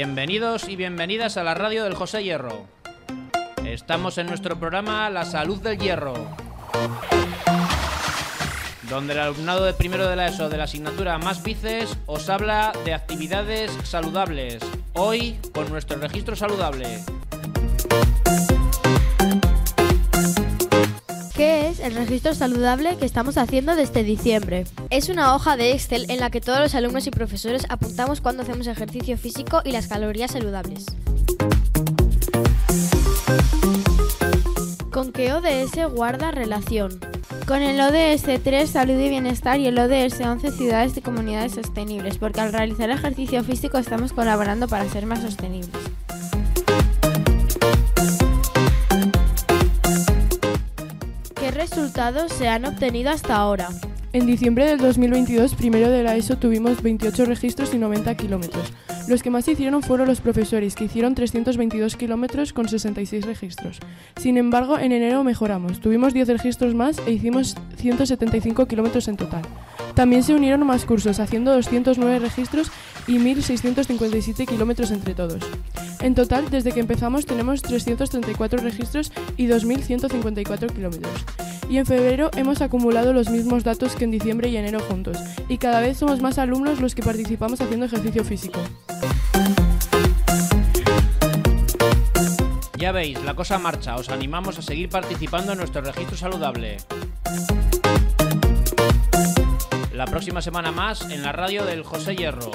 Bienvenidos y bienvenidas a la radio del José Hierro. Estamos en nuestro programa La Salud del Hierro, donde el alumnado de primero de la ESO de la asignatura Más Vices os habla de actividades saludables. Hoy con nuestro registro saludable. El registro saludable que estamos haciendo desde diciembre? Es una hoja de Excel en la que todos los alumnos y profesores apuntamos cuando hacemos ejercicio físico y las calorías saludables. ¿Con qué ODS guarda relación? Con el ODS 3 Salud y Bienestar y el ODS 11 Ciudades y Comunidades Sostenibles, porque al realizar ejercicio físico estamos colaborando para ser más sostenibles. Resultados se han obtenido hasta ahora? En diciembre del 2022, primero de la ESO, tuvimos 28 registros y 90 kilómetros. Los que más hicieron fueron los profesores, que hicieron 322 kilómetros con 66 registros. Sin embargo, en enero mejoramos. Tuvimos 10 registros más e hicimos 175 kilómetros en total. También se unieron más cursos, haciendo 209 registros y 1.657 kilómetros entre todos. En total, desde que empezamos tenemos 334 registros y 2.154 kilómetros. Y en febrero hemos acumulado los mismos datos que en diciembre y enero juntos, y cada vez somos más alumnos los que participamos haciendo ejercicio físico. Ya veis, la cosa marcha. Os animamos a seguir participando en nuestro registro saludable. La próxima semana más en la radio del José Hierro.